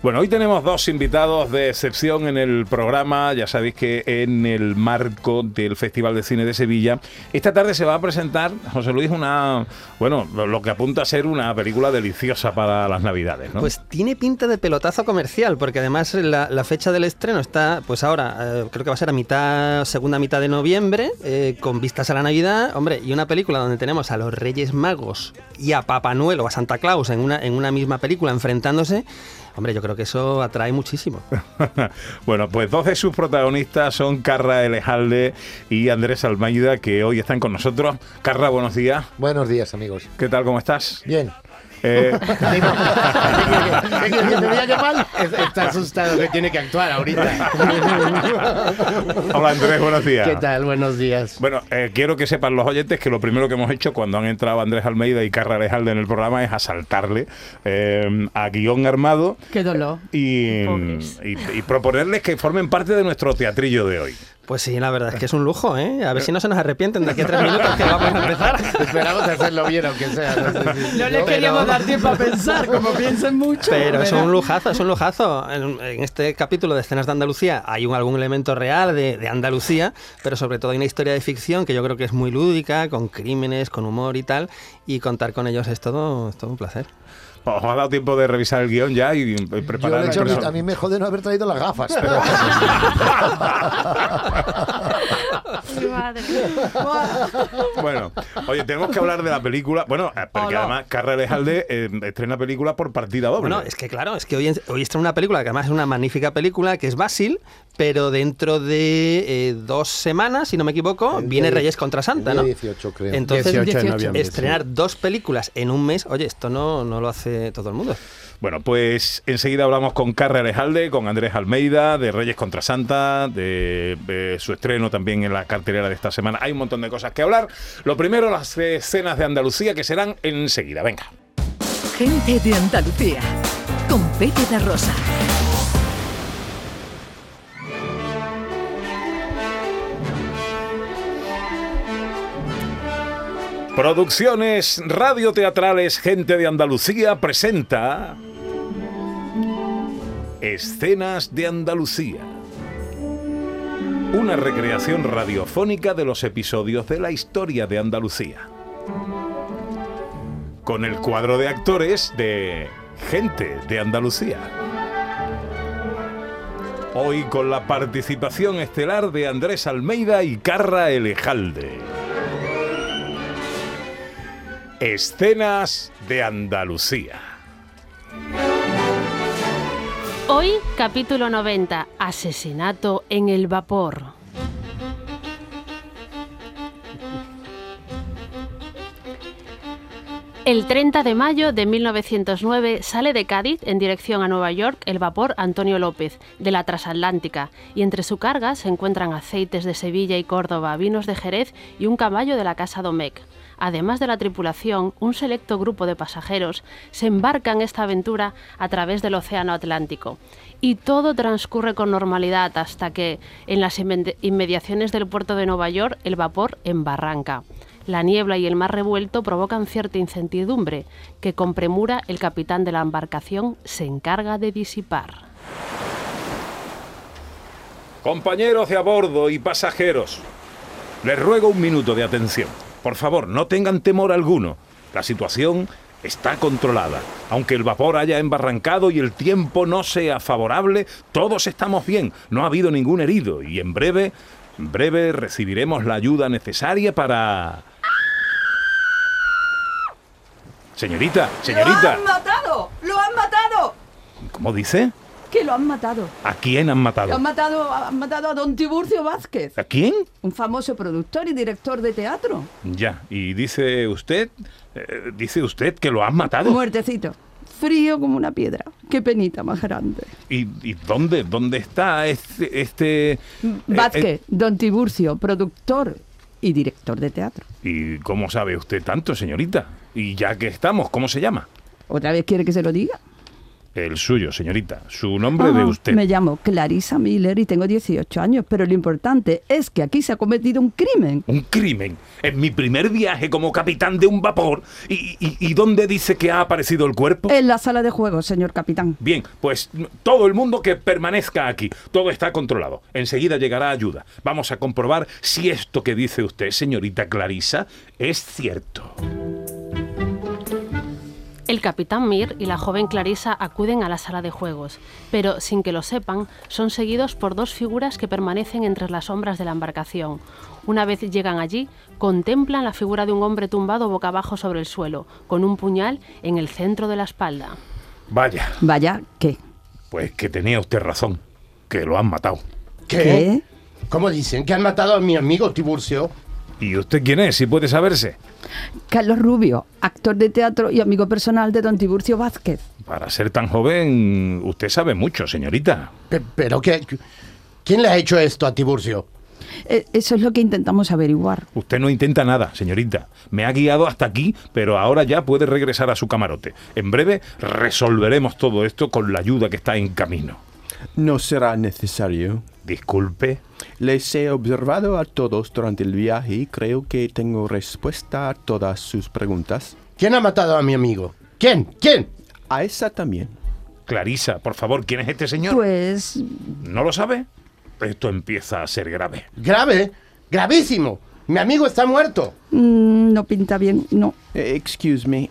Bueno, hoy tenemos dos invitados de excepción en el programa. Ya sabéis que en el marco del Festival de Cine de Sevilla, esta tarde se va a presentar, José Luis, una, bueno, lo que apunta a ser una película deliciosa para las Navidades, ¿no? Pues tiene pinta de pelotazo comercial, porque además la, fecha del estreno está, pues ahora, eh, creo que va a ser a mitad, segunda mitad de noviembre, eh, con vistas a la Navidad, hombre, y una película donde tenemos a los Reyes Magos y a Papá Noel o a Santa Claus en una, en una misma película enfrentándose. Hombre, yo creo que eso atrae muchísimo. bueno, pues dos de sus protagonistas son Carra Elejalde y Andrés Almeida, que hoy están con nosotros. Carra, buenos días. Buenos días, amigos. ¿Qué tal? ¿Cómo estás? Bien. Eh. Está asustado que tiene que actuar ahorita. Hola Andrés, buenos días. ¿Qué tal? Buenos días. Bueno, eh, quiero que sepan los oyentes que lo primero que hemos hecho cuando han entrado Andrés Almeida y Carra Alejalde en el programa es asaltarle eh, a guion armado Qué dolor. y- y proponerles que formen parte de nuestro teatrillo de hoy. Pues sí, la verdad es que es un lujo, ¿eh? A ver si no se nos arrepienten de aquí a tres minutos que vamos a empezar. Esperamos hacerlo bien, aunque sea. No, sé si- No le Pero- queríamos dar tiempo a pensar, como piensen mucho. Pero es un lujazo, es un lujazo. En, en este capítulo de escenas de Andalucía hay un, algún elemento real de, de Andalucía, pero sobre todo hay una historia de ficción que yo creo que es muy lúdica, con crímenes, con humor y tal, y contar con ellos es todo, es todo un placer. Os ha dado tiempo de revisar el guion ya y, Yo preparar de el hecho, a mí me jode no haber traído las gafas, pero Bueno, oye, tenemos que hablar de la película. Bueno, eh, porque además Carra Alejalde eh, estrena película por partida doble. Bueno, es que claro, es que hoy, hoy está una película que además es una magnífica película, que es Basil, pero dentro de eh, dos semanas, si no me equivoco, El viene Reyes contra Santa, ¿no? 18 creo. Entonces, 18 de noviembre, estrenar dos películas en un mes, oye, esto no, no lo hace todo el mundo. Bueno, pues enseguida hablamos con Carra Alejalde, con Andrés Almeida, de Reyes contra Santa, de, de su estreno también en la cartelera de esta semana. Hay un montón de cosas que hablar. Lo primero, las escenas de Andalucía que serán enseguida. Venga. Gente de Andalucía, con Pepe de Rosa. Producciones radioteatrales Gente de Andalucía presenta Escenas de Andalucía. Una recreación radiofónica de los episodios de la historia de Andalucía. Con el cuadro de actores de Gente de Andalucía. Hoy con la participación estelar de Andrés Almeida y Carra Elejalde. Escenas de Andalucía. Hoy, capítulo 90, Asesinato en el vapor. El 30 de mayo de 1909 sale de Cádiz en dirección a Nueva York el vapor Antonio López de la transatlántica y entre su carga se encuentran aceites de Sevilla y Córdoba, vinos de Jerez y un caballo de la Casa Domecq. Además de la tripulación, un selecto grupo de pasajeros se embarca en esta aventura a través del Océano Atlántico. Y todo transcurre con normalidad hasta que, en las inmediaciones del puerto de Nueva York, el vapor embarranca. La niebla y el mar revuelto provocan cierta incertidumbre, que con premura el capitán de la embarcación se encarga de disipar. Compañeros de a bordo y pasajeros, les ruego un minuto de atención. Por favor, no tengan temor alguno. La situación está controlada. Aunque el vapor haya embarrancado y el tiempo no sea favorable, todos estamos bien. No ha habido ningún herido y en breve, en breve recibiremos la ayuda necesaria para... Señorita, ¡Lo señorita, han matado! ¡Lo han matado! ¿cómo dice? Que lo han matado. ¿A quién han Lo matado? han matado, han matado a don Tiburcio Vázquez, ¿A quién? un famoso productor y director de teatro. Ya, y dice usted, eh, dice usted que lo han matado. Muertecito. Frío como una piedra. Qué penita más grande. ¿Y, y dónde, dónde está este... este eh, Vázquez, eh, don Tiburcio, productor y director de teatro. ¿Y cómo sabe usted tanto, señorita? Y ya que estamos, ¿cómo se llama? ¿Otra vez quiere que se lo diga? El suyo, señorita. Su nombre de Ah, usted. Me llamo Clarissa Miller y tengo 18 años, pero lo importante es que aquí se ha cometido un crimen. Un crimen. En mi primer viaje como capitán de un vapor. ¿Y, y, y dónde dice que ha aparecido el cuerpo? En la sala de juegos, señor capitán. Bien, pues todo el mundo que permanezca aquí. Todo está controlado. Enseguida llegará ayuda. Vamos a comprobar si esto que dice usted, señorita Clarisa, es cierto. El capitán Mir y la joven Clarissa acuden a la sala de juegos, pero sin que lo sepan, son seguidos por dos figuras que permanecen entre las sombras de la embarcación. Una vez llegan allí, contemplan la figura de un hombre tumbado boca abajo sobre el suelo, con un puñal en el centro de la espalda. Vaya, Vaya, ¿qué? pues que tenía usted razón. Que lo han matado. ¿Qué? ¿Qué? ¿Cómo dicen? ¿Que han matado a mi amigo Tiburcio? ¿Y usted quién es? Si puede saberse. Carlos Rubio, actor de teatro y amigo personal de don Tiburcio Vázquez. Para ser tan joven, usted sabe mucho, señorita. Pe- ¿Pero qué? ¿Quién le ha hecho esto a Tiburcio? Eh, Eso es lo que intentamos averiguar. Usted no intenta nada, señorita. Me ha guiado hasta aquí, pero ahora ya puede regresar a su camarote. En breve resolveremos todo esto con la ayuda que está en camino. No será necesario. Disculpe. Les he observado a todos durante el viaje y creo que tengo respuesta a todas sus preguntas. ¿Quién ha matado a mi amigo? ¿Quién? ¿Quién? A esa también. Clarisa, por favor, ¿quién es este señor? Pues ¿No lo sabe? Esto empieza a ser grave. Grave, gravísimo. Mi amigo está muerto. mm, no pinta bien, no. Eh, excuse me.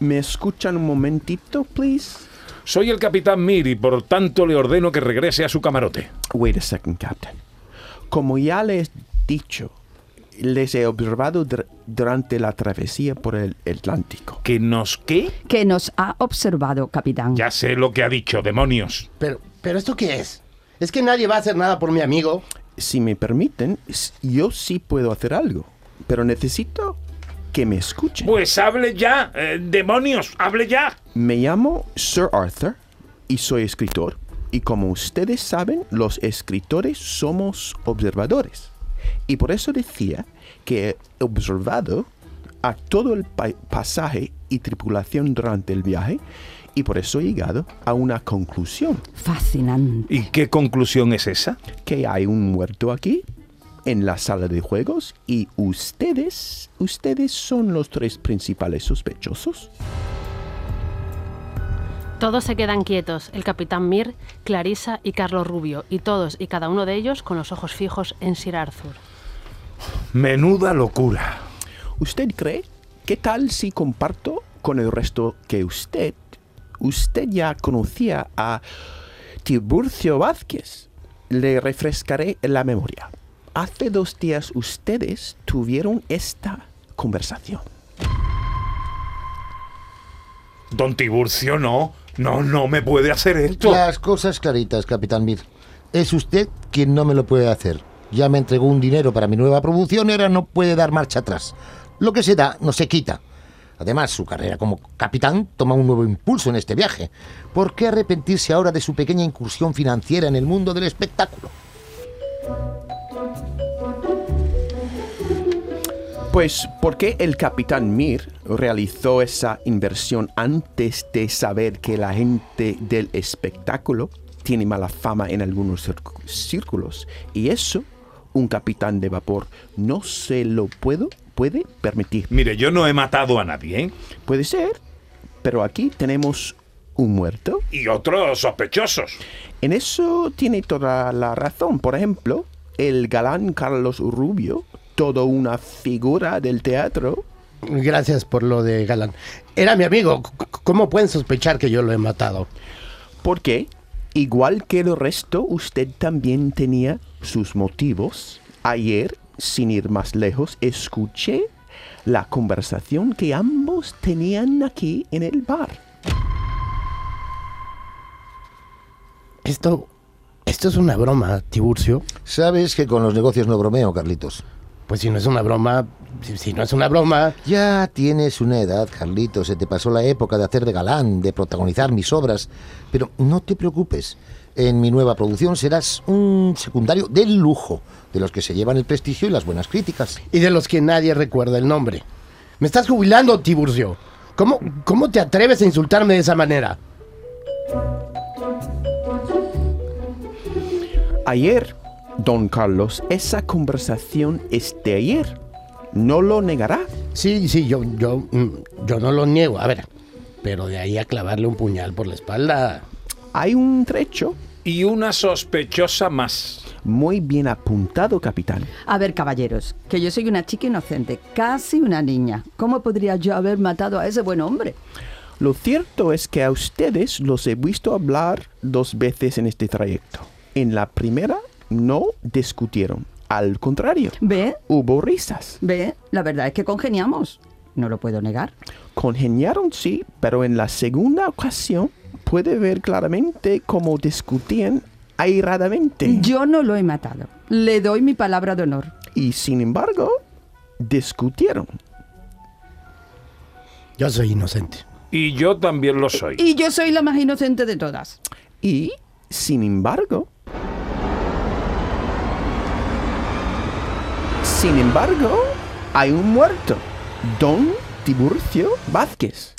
¿Me escuchan un momentito, please? Soy el capitán Mir y por tanto le ordeno que regrese a su camarote. Wait a second, Captain. Como ya les he dicho, les he observado dur- durante la travesía por el Atlántico. ¿Que nos qué? Que nos ha observado, capitán. Ya sé lo que ha dicho, demonios. Pero, ¿pero esto qué es? ¿Es que nadie va a hacer nada por mi amigo? Si me permiten, yo sí puedo hacer algo, pero necesito que me escuchen. Pues hable ya, eh, demonios, hable ya. Me llamo Sir Arthur y soy escritor. Y como ustedes saben, los escritores somos observadores. Y por eso decía que he observado a todo el pa- pasaje y tripulación durante el viaje y por eso he llegado a una conclusión, Fascinante. ¿Y qué conclusión es esa? que hay un muerto aquí en la sala de juegos y ustedes, ustedes son los tres principales sospechosos. Todos se quedan quietos, el capitán Mir, Clarissa y Carlos Rubio, y todos y cada uno de ellos con los ojos fijos en Sir Arthur. Menuda locura. ¿Usted cree? ¿Qué tal si comparto con el resto que usted, usted ya conocía a Tiburcio Vázquez? Le refrescaré la memoria. Hace dos días ustedes tuvieron esta conversación. Don Tiburcio, no. No, no me puede hacer esto. Las cosas claritas, capitán Mir. Es usted quien no me lo puede hacer. Ya me entregó un dinero para mi nueva producción y ahora no puede dar marcha atrás. Lo que se da no se quita. Además, su carrera como capitán toma un nuevo impulso en este viaje. ¿Por qué arrepentirse ahora de su pequeña incursión financiera en el mundo del espectáculo? Pues, ¿por qué el capitán Mir realizó esa inversión antes de saber que la gente del espectáculo tiene mala fama en algunos círcu- círculos? Y eso, un capitán de vapor no se lo puedo, puede permitir. Mire, yo no he matado a nadie, ¿eh? Puede ser, pero aquí tenemos un muerto. Y otros sospechosos. En eso tiene toda la razón. Por ejemplo, el galán Carlos Rubio, todo una figura del teatro, Gracias por lo de Galán. Era mi amigo. ¿Cómo pueden sospechar que yo lo he matado? porque, igual que el resto, usted también tenía sus motivos. Ayer, sin ir más lejos, escuché la conversación que ambos tenían aquí en el bar. Esto. Esto es una broma, Tiburcio. Sabes que con los negocios no bromeo, Carlitos. Pues si no es una broma. Si, si no es una broma. Ya tienes una edad, Carlitos. Se te pasó la época de hacer de galán, de protagonizar mis obras. Pero no te preocupes. En mi nueva producción serás un secundario de lujo, de los que se llevan el prestigio y las buenas críticas. Y de los que nadie recuerda el nombre. Me estás jubilando, Tiburcio. ¿Cómo, ¿Cómo te atreves a insultarme de esa manera? Ayer, don Carlos, esa conversación es de ayer. ¿No lo negará? Sí, sí, yo, yo, mm, yo no lo niego. A ver, pero de ahí a clavarle un puñal por la espalda. Hay un trecho Y una sospechosa más. muy bien apuntado, capitán. A ver, caballeros, que yo soy una chica inocente, casi una niña. ¿Cómo podría yo haber matado a ese buen hombre? Lo cierto es que a ustedes los he visto hablar dos veces en este trayecto. En la primera no discutieron. Al contrario, ¿Ve? hubo risas. ¿Ve? La verdad es que congeniamos. No lo puedo negar. Congeniaron, sí, pero en la segunda ocasión puede ver claramente cómo discutían airadamente. Yo no lo he matado. Le doy mi palabra de honor. Y sin embargo, discutieron. Yo soy inocente. Y yo también lo soy. Y yo soy la más inocente de todas. Y, sin embargo, sin embargo, hay un muerto, don Tiburcio Vázquez.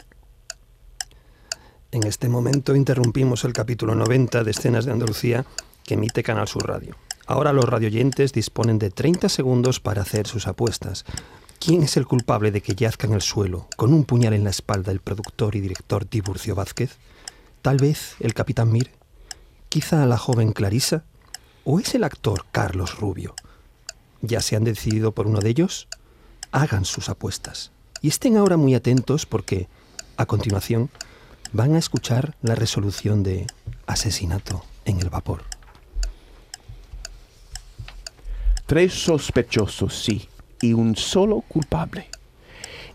En este momento interrumpimos el capítulo 90 de Escenas de Andalucía que emite Canal Sur Radio. Ahora los radioyentes disponen de 30 segundos para hacer sus apuestas. ¿Quién es el culpable de que yazca en el suelo, con un puñal en la espalda, el productor y director Tiburcio Vázquez? ¿Tal vez el capitán Mir? ¿Quizá la joven Clarisa? ¿O es el actor Carlos Rubio? ¿Ya se han decidido por uno de ellos? Hagan sus apuestas. Y estén ahora muy atentos porque, a continuación, van a escuchar la resolución de asesinato en el vapor. Tres sospechosos, sí, y un solo culpable.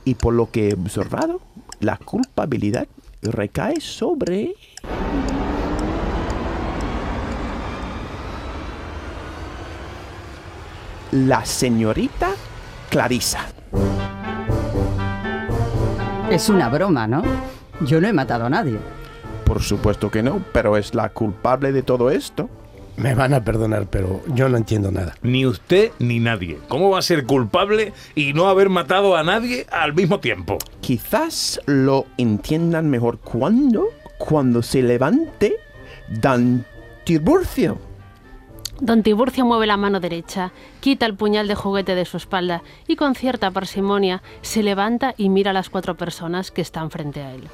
Y por lo que he observado, la culpabilidad recae sobre... La señorita Clarisa. Es una broma, ¿no? Yo no he matado a nadie. Por supuesto que no, pero es la culpable de todo esto. Me van a perdonar, pero yo no entiendo nada. Ni usted ni nadie. ¿Cómo va a ser culpable y no haber matado a nadie al mismo tiempo? Quizás lo entiendan mejor cuando, cuando se levante Dan Tiburcio. Don Tiburcio mueve la mano derecha, quita el puñal de juguete de su espalda y con cierta parsimonia se levanta y mira a las cuatro personas que están frente a él.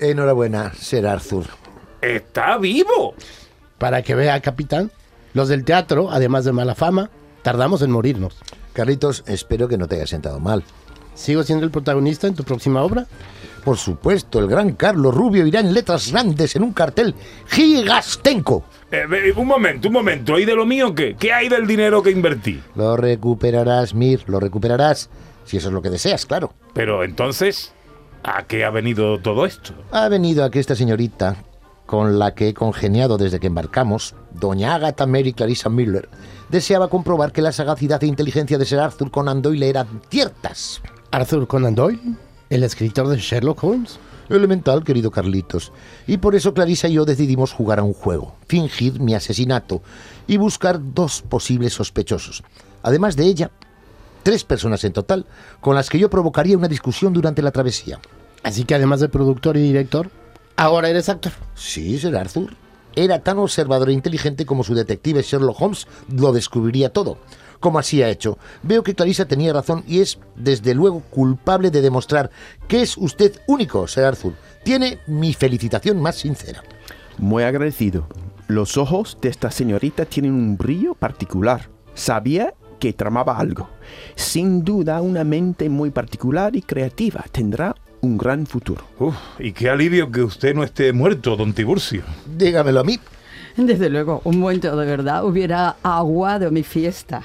Enhorabuena, Ser Arthur. ¡Está vivo! Para que vea, capitán, los del teatro, además de mala fama, tardamos en morirnos. Carlitos, espero que no te haya sentado mal. ¿Sigo siendo el protagonista en tu próxima obra? Por supuesto, el gran Carlos Rubio irá en letras grandes en un cartel gigastenco. Eh, eh, un momento, un momento. ¿Y de lo mío qué? ¿Qué hay del dinero que invertí? Lo recuperarás, Mir, lo recuperarás. Si eso es lo que deseas, claro. Pero entonces, ¿a qué ha venido todo esto? Ha venido aquí esta señorita, con la que he congeniado desde que embarcamos, doña Agatha Mary Clarissa Miller, deseaba comprobar que la sagacidad e inteligencia de Sir Arthur Conan Doyle eran ciertas. Arthur Conan Doyle, el escritor de Sherlock Holmes. Elemental, querido Carlitos. Y por eso Clarisa y yo decidimos jugar a un juego, fingir mi asesinato y buscar dos posibles sospechosos. Además de ella, tres personas en total, con las que yo provocaría una discusión durante la travesía. Así que además de productor y director, ahora eres actor. Sí, Sir Arthur. Era tan observador e inteligente como su detective Sherlock Holmes lo descubriría todo. Como así ha hecho. Veo que Clarisa tenía razón y es, desde luego, culpable de demostrar que es usted único, Sir Arthur. Tiene mi felicitación más sincera. Muy agradecido. Los ojos de esta señorita tienen un brillo particular. Sabía que tramaba algo. Sin duda, una mente muy particular y creativa tendrá un gran futuro. Uf, y qué alivio que usted no esté muerto, don Tiburcio. Dígamelo a mí. Desde luego, un muerto de verdad hubiera aguado mi fiesta.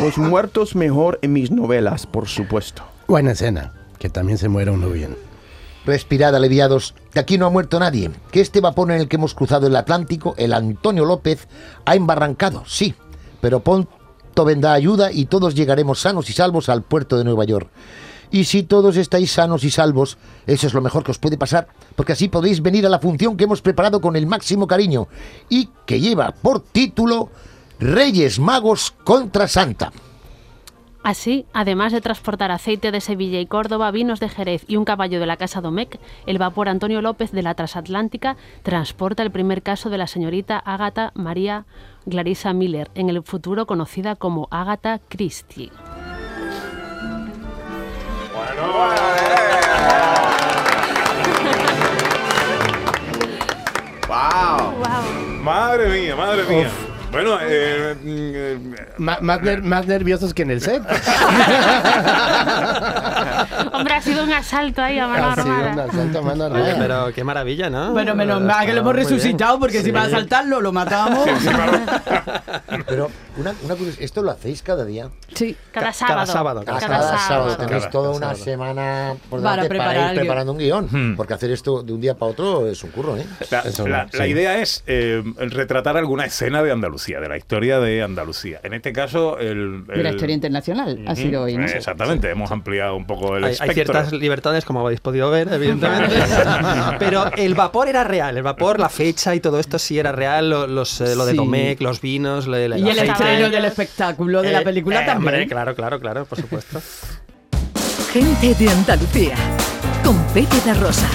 Los muertos mejor en mis novelas, por supuesto. Buena escena, que también se muera uno bien. Respirad, aliviados. Que aquí no ha muerto nadie. Que este vapor en el que hemos cruzado el Atlántico, el Antonio López, ha embarrancado, sí. Pero pronto vendrá ayuda y todos llegaremos sanos y salvos al puerto de Nueva York. Y si todos estáis sanos y salvos, eso es lo mejor que os puede pasar, porque así podéis venir a la función que hemos preparado con el máximo cariño y que lleva por título Reyes Magos contra Santa. Así, además de transportar aceite de Sevilla y Córdoba, vinos de Jerez y un caballo de la Casa Domecq, el vapor Antonio López de la Transatlántica transporta el primer caso de la señorita Ágata María Clarissa Miller, en el futuro conocida como Ágata Christie. ¡Wow! Madre mía, madre mía. Bueno, eh, eh, más, ner- más nerviosos que en el set. Hombre, ha sido un asalto ahí a mano Ha sido armada. un asalto a mano Oye, armada. pero qué maravilla, ¿no? Bueno, menos mal que lo hemos resucitado, porque si Sí. va a saltarlo, lo matamos. Pero una, una curiosidad, ¿esto lo hacéis cada día? Sí. Cada Cada sábado. sábado, Cada, Cada sábado. Tenéis Cada- toda cada una sábado. semana por Para delante para, preparar ir preparando un guion. Hmm. Porque hacer esto de un día para otro es un curro, ¿eh? La, Eso, la- sí. la idea es eh, retratar alguna escena de Andalucía, de la historia de Andalucía. En este caso, el. De la historia internacional ha sido hoy, ¿no? Exactamente, hemos ampliado un poco el Hay, hay ciertas libertades, como habéis podido ver, evidentemente. Pero el vapor era real. El vapor, la fecha y todo esto sí era real. Lo, los, eh, lo de Sí. Domecq, los vinos. lo de la- Y el aceite. Estreno del espectáculo de la Eh, película eh, también. Hombre, claro, claro, claro, por supuesto. Gente de Andalucía. Con Pepe da Rosa.